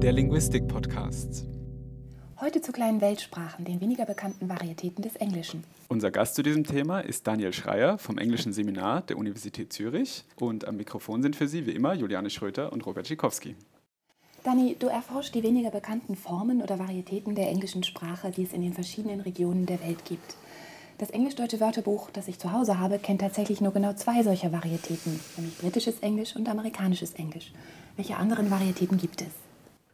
der Linguistik-Podcast. Heute zu kleinen Weltsprachen, den weniger bekannten Varietäten des Englischen. Unser Gast zu diesem Thema ist Daniel Schreier vom Englischen Seminar der Universität Zürich. Und am Mikrofon sind für Sie wie immer Juliane Schröter und Robert Schikowski. Dani, du erforscht die weniger bekannten Formen oder Varietäten der englischen Sprache, die es in den verschiedenen Regionen der Welt gibt. Das englisch-deutsche Wörterbuch, das ich zu Hause habe, kennt tatsächlich nur genau zwei solcher Varietäten, nämlich britisches Englisch und amerikanisches Englisch. Welche anderen Varietäten gibt es?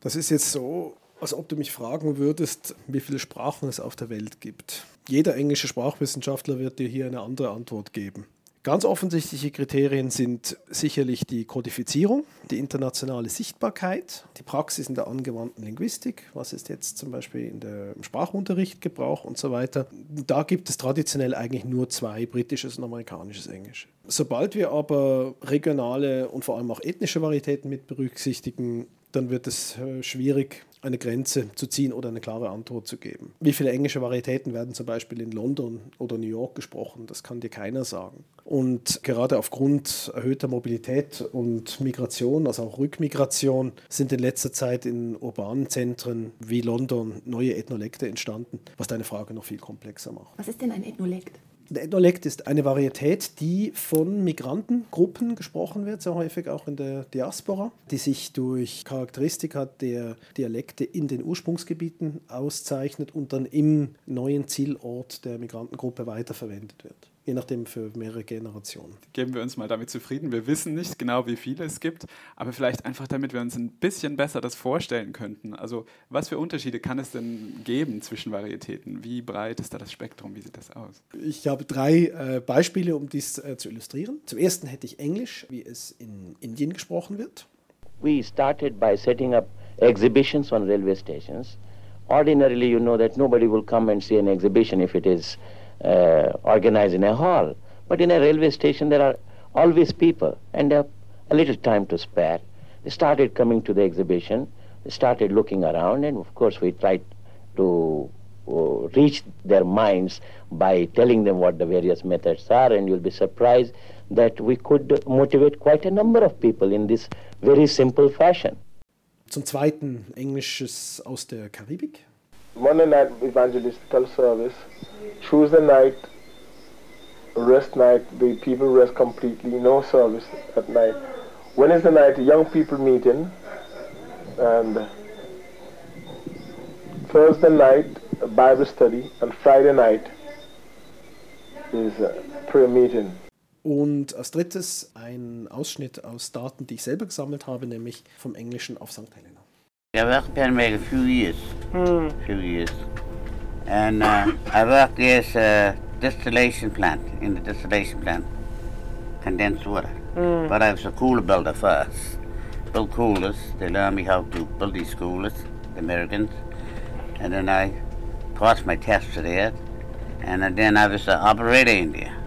Das ist jetzt so, als ob du mich fragen würdest, wie viele Sprachen es auf der Welt gibt. Jeder englische Sprachwissenschaftler wird dir hier eine andere Antwort geben. Ganz offensichtliche Kriterien sind sicherlich die Kodifizierung, die internationale Sichtbarkeit, die Praxis in der angewandten Linguistik, was ist jetzt zum Beispiel in der, im Sprachunterricht Gebrauch und so weiter. Da gibt es traditionell eigentlich nur zwei, britisches und amerikanisches Englisch. Sobald wir aber regionale und vor allem auch ethnische Varietäten mit berücksichtigen, dann wird es äh, schwierig, eine Grenze zu ziehen oder eine klare Antwort zu geben. Wie viele englische Varietäten werden zum Beispiel in London oder New York gesprochen? Das kann dir keiner sagen. Und gerade aufgrund erhöhter Mobilität und Migration, also auch Rückmigration, sind in letzter Zeit in urbanen Zentren wie London neue Ethnolekte entstanden, was deine Frage noch viel komplexer macht. Was ist denn ein Ethnolekt? Der Ethnolekt ist eine Varietät, die von Migrantengruppen gesprochen wird, sehr häufig auch in der Diaspora, die sich durch Charakteristika der Dialekte in den Ursprungsgebieten auszeichnet und dann im neuen Zielort der Migrantengruppe weiterverwendet wird je nachdem für mehrere Generationen. Geben wir uns mal damit zufrieden. Wir wissen nicht genau, wie viele es gibt, aber vielleicht einfach, damit wir uns ein bisschen besser das vorstellen könnten. Also was für Unterschiede kann es denn geben zwischen Varietäten? Wie breit ist da das Spektrum? Wie sieht das aus? Ich habe drei äh, Beispiele, um dies äh, zu illustrieren. Zum ersten hätte ich Englisch, wie es in Indien gesprochen wird. We started by setting up exhibitions on railway stations. Ordinarily, you know that nobody will come and see an exhibition if it is uh, organized in a hall. But in a railway station, there are always people and a little time to spare. They started coming to the exhibition, they started looking around, and of course, we tried to uh, reach their minds by telling them what the various methods are, and you'll be surprised that we could motivate quite a number of people in this very simple fashion. Zum zweiten Englisches aus der Karibik. Monday night evangelistical service Tuesday night, rest night, the people rest completely, no service at night. Wednesday night, young people meeting, and Thursday night, Bible study, and Friday night is prayer meeting. Und als drittes ein Ausschnitt aus Daten, die ich selber gesammelt habe, nämlich vom Englischen auf St. Helena. I worked there maybe a few years. Hmm. Few years. And uh, I worked as a distillation plant, in the distillation plant, condensed water. Mm. But I was a cooler builder first. Built coolers. They learned me how to build these coolers, the Americans. And then I passed my test for that. And then I was an operator in there.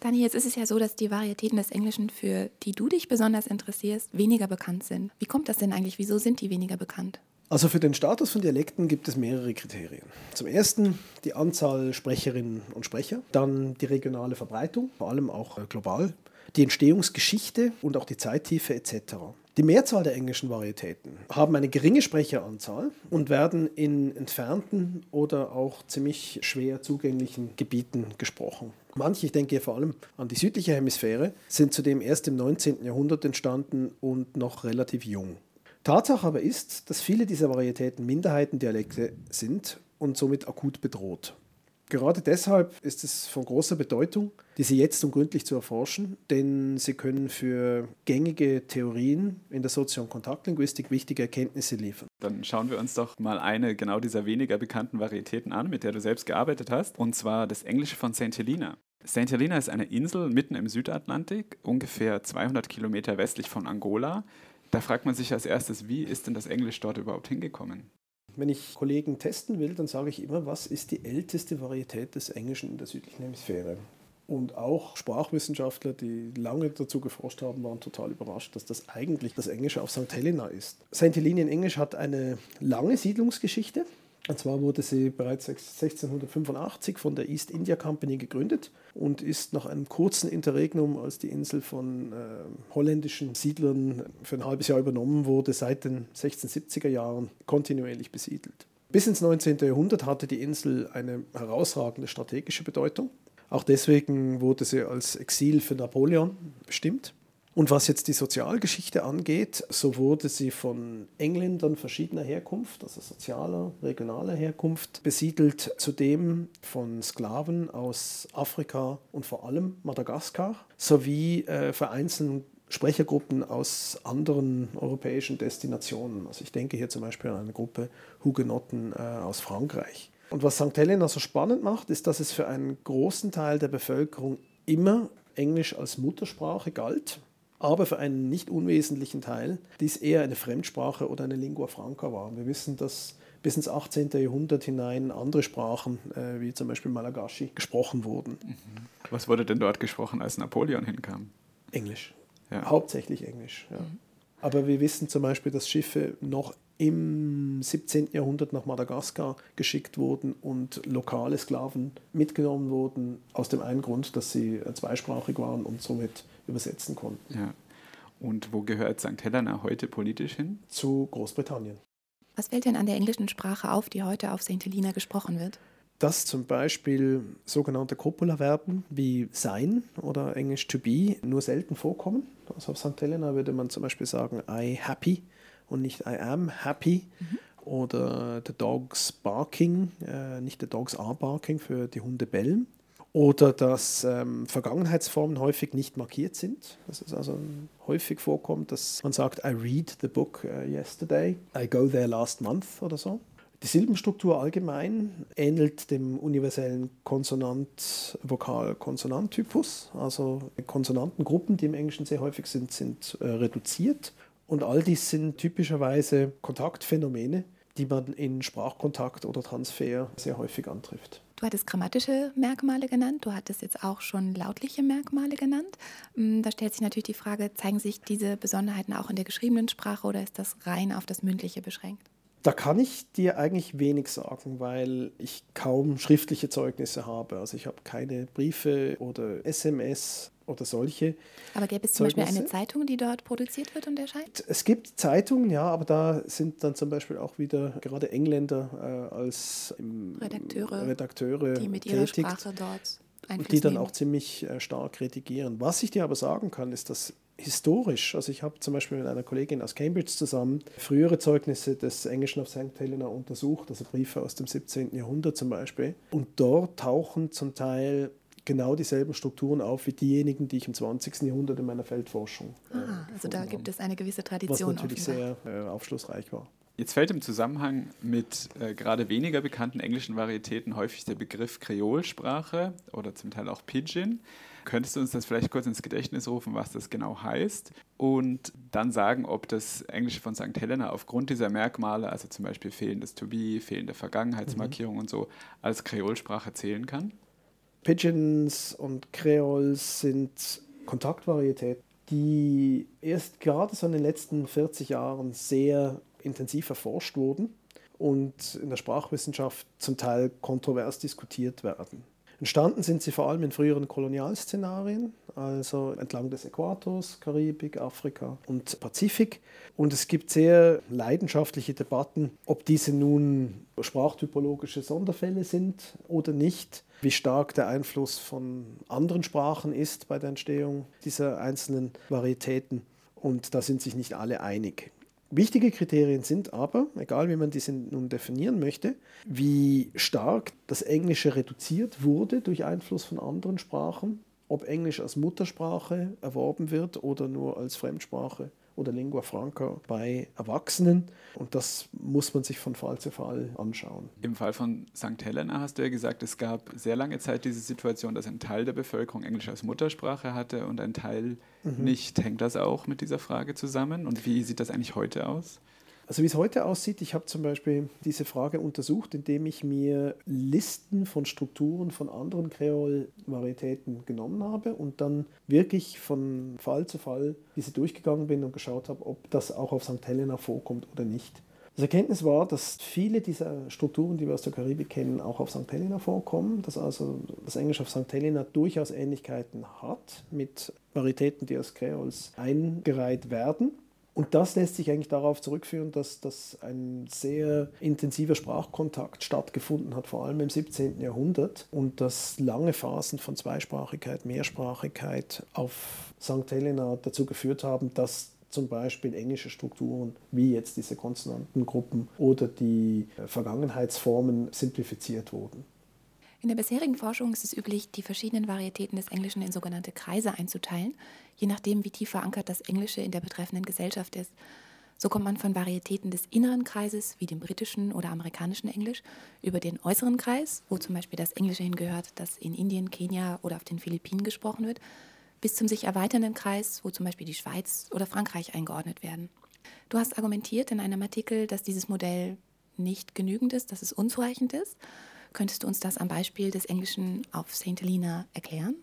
Dani, jetzt ist es ja so, dass die Varietäten des Englischen, für die du dich besonders interessierst, weniger bekannt sind. Wie kommt das denn eigentlich? Wieso sind die weniger bekannt? Also für den Status von Dialekten gibt es mehrere Kriterien. Zum ersten die Anzahl Sprecherinnen und Sprecher, dann die regionale Verbreitung, vor allem auch äh, global, die Entstehungsgeschichte und auch die Zeittiefe etc. Die Mehrzahl der englischen Varietäten haben eine geringe Sprecheranzahl und werden in entfernten oder auch ziemlich schwer zugänglichen Gebieten gesprochen. Manche, ich denke vor allem an die südliche Hemisphäre, sind zudem erst im 19. Jahrhundert entstanden und noch relativ jung. Tatsache aber ist, dass viele dieser Varietäten Minderheitendialekte sind und somit akut bedroht. Gerade deshalb ist es von großer Bedeutung, diese jetzt und gründlich zu erforschen, denn sie können für gängige Theorien in der Sozio- und Kontaktlinguistik wichtige Erkenntnisse liefern. Dann schauen wir uns doch mal eine genau dieser weniger bekannten Varietäten an, mit der du selbst gearbeitet hast, und zwar das Englische von St. Helena. St. Helena ist eine Insel mitten im Südatlantik, ungefähr 200 Kilometer westlich von Angola. Da fragt man sich als erstes, wie ist denn das Englisch dort überhaupt hingekommen? Wenn ich Kollegen testen will, dann sage ich immer, was ist die älteste Varietät des Englischen in der südlichen Hemisphäre? Und auch Sprachwissenschaftler, die lange dazu geforscht haben, waren total überrascht, dass das eigentlich das Englische auf St. Helena ist. St. Helena in Englisch hat eine lange Siedlungsgeschichte. Und zwar wurde sie bereits 1685 von der East India Company gegründet und ist nach einem kurzen Interregnum, als die Insel von äh, holländischen Siedlern für ein halbes Jahr übernommen wurde, seit den 1670er Jahren kontinuierlich besiedelt. Bis ins 19. Jahrhundert hatte die Insel eine herausragende strategische Bedeutung. Auch deswegen wurde sie als Exil für Napoleon bestimmt. Und was jetzt die Sozialgeschichte angeht, so wurde sie von Engländern verschiedener Herkunft, also sozialer, regionaler Herkunft, besiedelt, zudem von Sklaven aus Afrika und vor allem Madagaskar, sowie äh, vereinzelten Sprechergruppen aus anderen europäischen Destinationen. Also ich denke hier zum Beispiel an eine Gruppe Hugenotten äh, aus Frankreich. Und was St. Helena so spannend macht, ist, dass es für einen großen Teil der Bevölkerung immer Englisch als Muttersprache galt aber für einen nicht unwesentlichen Teil dies eher eine Fremdsprache oder eine Lingua franca war. Wir wissen, dass bis ins 18. Jahrhundert hinein andere Sprachen, äh, wie zum Beispiel Malagasy, gesprochen wurden. Mhm. Was wurde denn dort gesprochen, als Napoleon hinkam? Englisch. Ja. Hauptsächlich Englisch. Ja. Mhm. Aber wir wissen zum Beispiel, dass Schiffe noch im 17. Jahrhundert nach Madagaskar geschickt wurden und lokale Sklaven mitgenommen wurden, aus dem einen Grund, dass sie zweisprachig waren und somit übersetzen konnten. Ja. Und wo gehört St. Helena heute politisch hin? Zu Großbritannien. Was fällt denn an der englischen Sprache auf, die heute auf St. Helena gesprochen wird? Dass zum Beispiel sogenannte Copula-Verben wie sein oder Englisch to be nur selten vorkommen. Also auf St. Helena würde man zum Beispiel sagen I happy und nicht I am happy. Mhm. Oder the dogs barking, äh, nicht the dogs are barking für die Hunde bellen. Oder dass ähm, Vergangenheitsformen häufig nicht markiert sind. Dass es also häufig vorkommt, dass man sagt, I read the book uh, yesterday, I go there last month oder so. Die Silbenstruktur allgemein ähnelt dem universellen Konsonant-Vokal-Konsonant-Typus. Also Konsonantengruppen, die im Englischen sehr häufig sind, sind äh, reduziert. Und all dies sind typischerweise Kontaktphänomene, die man in Sprachkontakt oder Transfer sehr häufig antrifft. Du hattest grammatische Merkmale genannt, du hattest jetzt auch schon lautliche Merkmale genannt. Mm, da stellt sich natürlich die Frage, zeigen sich diese Besonderheiten auch in der geschriebenen Sprache oder ist das rein auf das Mündliche beschränkt? Da kann ich dir eigentlich wenig sagen, weil ich kaum schriftliche Zeugnisse habe. Also ich habe keine Briefe oder SMS oder solche. Aber gäbe es zum Zeugnisse. Beispiel eine Zeitung, die dort produziert wird und erscheint? Es gibt Zeitungen, ja, aber da sind dann zum Beispiel auch wieder gerade Engländer äh, als Redakteure, Redakteure die mit ihrer tätigt, Sprache dort und die dann auch ziemlich äh, stark redigieren. Was ich dir aber sagen kann, ist, dass historisch, also ich habe zum Beispiel mit einer Kollegin aus Cambridge zusammen frühere Zeugnisse des Englischen auf St. Helena untersucht, also Briefe aus dem 17. Jahrhundert zum Beispiel. Und dort tauchen zum Teil genau dieselben Strukturen auf wie diejenigen, die ich im 20. Jahrhundert in meiner Feldforschung. Äh, ah, also da gibt es eine gewisse Tradition. Was natürlich sehr äh, aufschlussreich war. Jetzt fällt im Zusammenhang mit äh, gerade weniger bekannten englischen Varietäten häufig der Begriff Kreolsprache oder zum Teil auch Pidgin. Könntest du uns das vielleicht kurz ins Gedächtnis rufen, was das genau heißt? Und dann sagen, ob das Englische von St. Helena aufgrund dieser Merkmale, also zum Beispiel fehlendes To Be, fehlende Vergangenheitsmarkierung mhm. und so, als Kreolsprache zählen kann? Pigeons und Kreols sind Kontaktvarietäten, die erst gerade so in den letzten 40 Jahren sehr intensiv erforscht wurden und in der Sprachwissenschaft zum Teil kontrovers diskutiert werden. Entstanden sind sie vor allem in früheren Kolonialszenarien, also entlang des Äquators, Karibik, Afrika und Pazifik. Und es gibt sehr leidenschaftliche Debatten, ob diese nun sprachtypologische Sonderfälle sind oder nicht, wie stark der Einfluss von anderen Sprachen ist bei der Entstehung dieser einzelnen Varietäten. Und da sind sich nicht alle einig. Wichtige Kriterien sind aber, egal wie man diese nun definieren möchte, wie stark das Englische reduziert wurde durch Einfluss von anderen Sprachen, ob Englisch als Muttersprache erworben wird oder nur als Fremdsprache oder Lingua Franca bei Erwachsenen. Und das muss man sich von Fall zu Fall anschauen. Im Fall von St. Helena hast du ja gesagt, es gab sehr lange Zeit diese Situation, dass ein Teil der Bevölkerung Englisch als Muttersprache hatte und ein Teil mhm. nicht. Hängt das auch mit dieser Frage zusammen? Und wie sieht das eigentlich heute aus? Also wie es heute aussieht, ich habe zum Beispiel diese Frage untersucht, indem ich mir Listen von Strukturen von anderen Kreol-Varietäten genommen habe und dann wirklich von Fall zu Fall diese durchgegangen bin und geschaut habe, ob das auch auf St. Helena vorkommt oder nicht. Das Erkenntnis war, dass viele dieser Strukturen, die wir aus der Karibik kennen, auch auf St. Helena vorkommen, dass also das Englisch auf St. Helena durchaus Ähnlichkeiten hat mit Varietäten, die aus Kreols eingereiht werden. Und das lässt sich eigentlich darauf zurückführen, dass, dass ein sehr intensiver Sprachkontakt stattgefunden hat, vor allem im 17. Jahrhundert, und dass lange Phasen von Zweisprachigkeit, Mehrsprachigkeit auf St. Helena dazu geführt haben, dass zum Beispiel englische Strukturen wie jetzt diese Konsonantengruppen oder die äh, Vergangenheitsformen simplifiziert wurden. In der bisherigen Forschung ist es üblich, die verschiedenen Varietäten des Englischen in sogenannte Kreise einzuteilen, je nachdem, wie tief verankert das Englische in der betreffenden Gesellschaft ist. So kommt man von Varietäten des inneren Kreises, wie dem britischen oder amerikanischen Englisch, über den äußeren Kreis, wo zum Beispiel das Englische hingehört, das in Indien, Kenia oder auf den Philippinen gesprochen wird, bis zum sich erweiternden Kreis, wo zum Beispiel die Schweiz oder Frankreich eingeordnet werden. Du hast argumentiert in einem Artikel, dass dieses Modell nicht genügend ist, dass es unzureichend ist. Könntest du uns das am Beispiel des Englischen auf St. Helena erklären?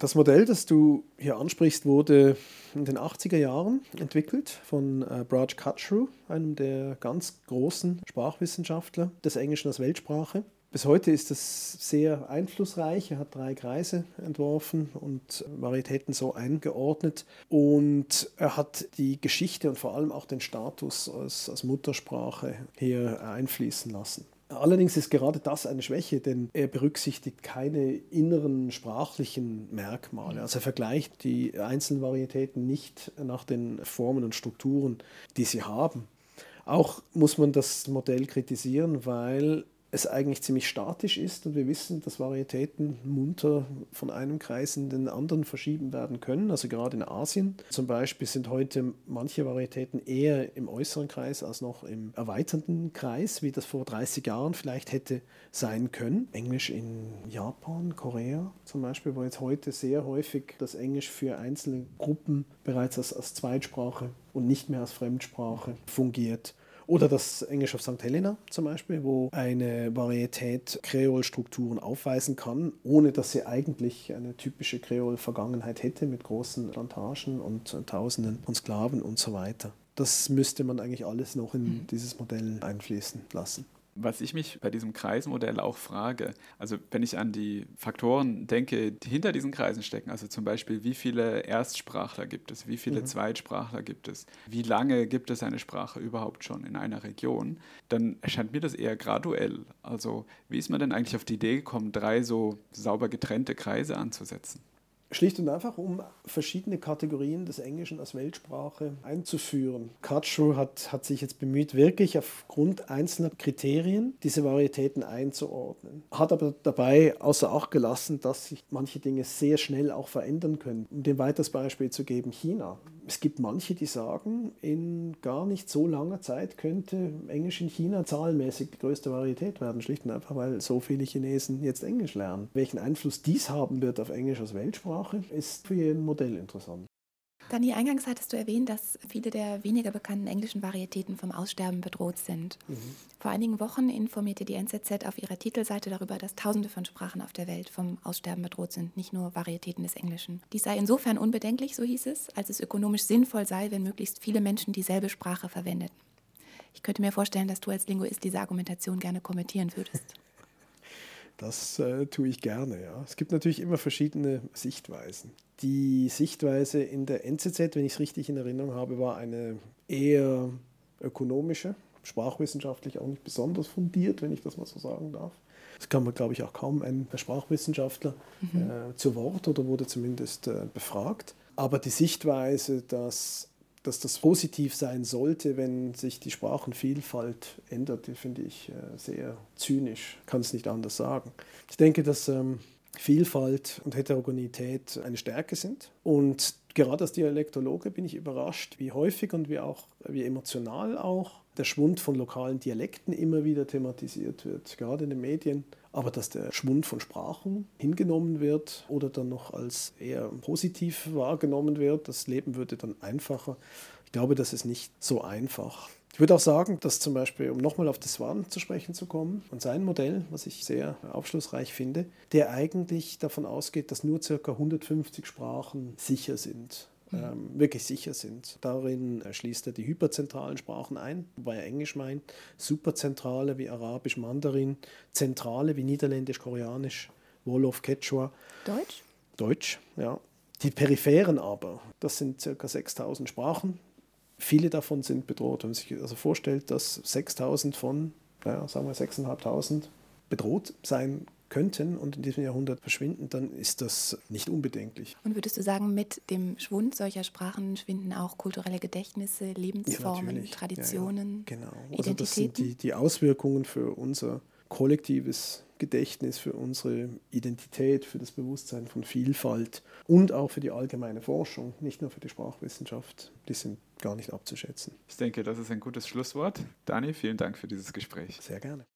Das Modell, das du hier ansprichst, wurde in den 80er Jahren entwickelt von äh, Braj Kutchru, einem der ganz großen Sprachwissenschaftler des Englischen als Weltsprache. Bis heute ist es sehr einflussreich. Er hat drei Kreise entworfen und Varietäten so eingeordnet. Und er hat die Geschichte und vor allem auch den Status als, als Muttersprache hier einfließen lassen. Allerdings ist gerade das eine Schwäche, denn er berücksichtigt keine inneren sprachlichen Merkmale. Also er vergleicht die einzelnen Varietäten nicht nach den Formen und Strukturen, die sie haben. Auch muss man das Modell kritisieren, weil es eigentlich ziemlich statisch ist und wir wissen, dass Varietäten munter von einem Kreis in den anderen verschieben werden können. Also gerade in Asien zum Beispiel sind heute manche Varietäten eher im äußeren Kreis als noch im erweiternden Kreis, wie das vor 30 Jahren vielleicht hätte sein können. Englisch in Japan, Korea zum Beispiel, wo jetzt heute sehr häufig das Englisch für einzelne Gruppen bereits als, als Zweitsprache und nicht mehr als Fremdsprache fungiert. Oder das Englisch auf St. Helena zum Beispiel, wo eine Varietät Kreolstrukturen aufweisen kann, ohne dass sie eigentlich eine typische Kreol-Vergangenheit hätte mit großen Plantagen und Tausenden von Sklaven und so weiter. Das müsste man eigentlich alles noch in mhm. dieses Modell einfließen lassen. Was ich mich bei diesem Kreismodell auch frage, also wenn ich an die Faktoren denke, die hinter diesen Kreisen stecken, also zum Beispiel, wie viele Erstsprachler gibt es, wie viele mhm. Zweitsprachler gibt es, wie lange gibt es eine Sprache überhaupt schon in einer Region, dann erscheint mir das eher graduell. Also wie ist man denn eigentlich auf die Idee gekommen, drei so sauber getrennte Kreise anzusetzen? Schlicht und einfach, um verschiedene Kategorien des Englischen als Weltsprache einzuführen. Katschur hat, hat sich jetzt bemüht, wirklich aufgrund einzelner Kriterien diese Varietäten einzuordnen. Hat aber dabei außer Acht gelassen, dass sich manche Dinge sehr schnell auch verändern können. Um dem weiteres Beispiel zu geben, China es gibt manche, die sagen, in gar nicht so langer Zeit könnte Englisch in China zahlenmäßig die größte Varietät werden, schlicht und einfach, weil so viele Chinesen jetzt Englisch lernen. Welchen Einfluss dies haben wird auf Englisch als Weltsprache, ist für jeden Modell interessant. Dani, eingangs hattest du erwähnt, dass viele der weniger bekannten englischen Varietäten vom Aussterben bedroht sind. Mhm. Vor einigen Wochen informierte die NZZ auf ihrer Titelseite darüber, dass Tausende von Sprachen auf der Welt vom Aussterben bedroht sind, nicht nur Varietäten des Englischen. Dies sei insofern unbedenklich, so hieß es, als es ökonomisch sinnvoll sei, wenn möglichst viele Menschen dieselbe Sprache verwendeten. Ich könnte mir vorstellen, dass du als Linguist diese Argumentation gerne kommentieren würdest. Das äh, tue ich gerne, ja. Es gibt natürlich immer verschiedene Sichtweisen. Die Sichtweise in der NZZ, wenn ich es richtig in Erinnerung habe, war eine eher ökonomische, sprachwissenschaftlich auch nicht besonders fundiert, wenn ich das mal so sagen darf. Das kann man, glaube ich, auch kaum ein Sprachwissenschaftler mhm. äh, zu Wort oder wurde zumindest äh, befragt. Aber die Sichtweise, dass dass das positiv sein sollte, wenn sich die Sprachenvielfalt ändert, finde ich äh, sehr zynisch, kann es nicht anders sagen. Ich denke, dass ähm, Vielfalt und Heterogenität eine Stärke sind. Und gerade als Dialektologe bin ich überrascht, wie häufig und wie auch wie emotional auch der Schwund von lokalen Dialekten immer wieder thematisiert wird, gerade in den Medien. Aber dass der Schwund von Sprachen hingenommen wird oder dann noch als eher positiv wahrgenommen wird, das Leben würde dann einfacher. Ich glaube, das ist nicht so einfach. Ich würde auch sagen, dass zum Beispiel, um nochmal auf das Swan zu sprechen zu kommen, und sein Modell, was ich sehr aufschlussreich finde, der eigentlich davon ausgeht, dass nur ca. 150 Sprachen sicher sind ähm, wirklich sicher sind. Darin schließt er die hyperzentralen Sprachen ein, wobei er Englisch meint, superzentrale wie Arabisch, Mandarin, zentrale wie Niederländisch, Koreanisch, Wolof, Quechua. Deutsch? Deutsch, ja. Die peripheren aber, das sind ca. 6000 Sprachen. Viele davon sind bedroht. Wenn man sich also vorstellt, dass 6000 von, naja, sagen wir 6500 bedroht sein könnten und in diesem Jahrhundert verschwinden, dann ist das nicht unbedenklich. Und würdest du sagen, mit dem Schwund solcher Sprachen schwinden auch kulturelle Gedächtnisse, Lebensformen, ja, Traditionen, ja, ja. Genau. Also das sind die, die Auswirkungen für unser kollektives Gedächtnis, für unsere Identität, für das Bewusstsein von Vielfalt und auch für die allgemeine Forschung, nicht nur für die Sprachwissenschaft, die sind gar nicht abzuschätzen. Ich denke, das ist ein gutes Schlusswort. Dani, vielen Dank für dieses Gespräch. Sehr gerne.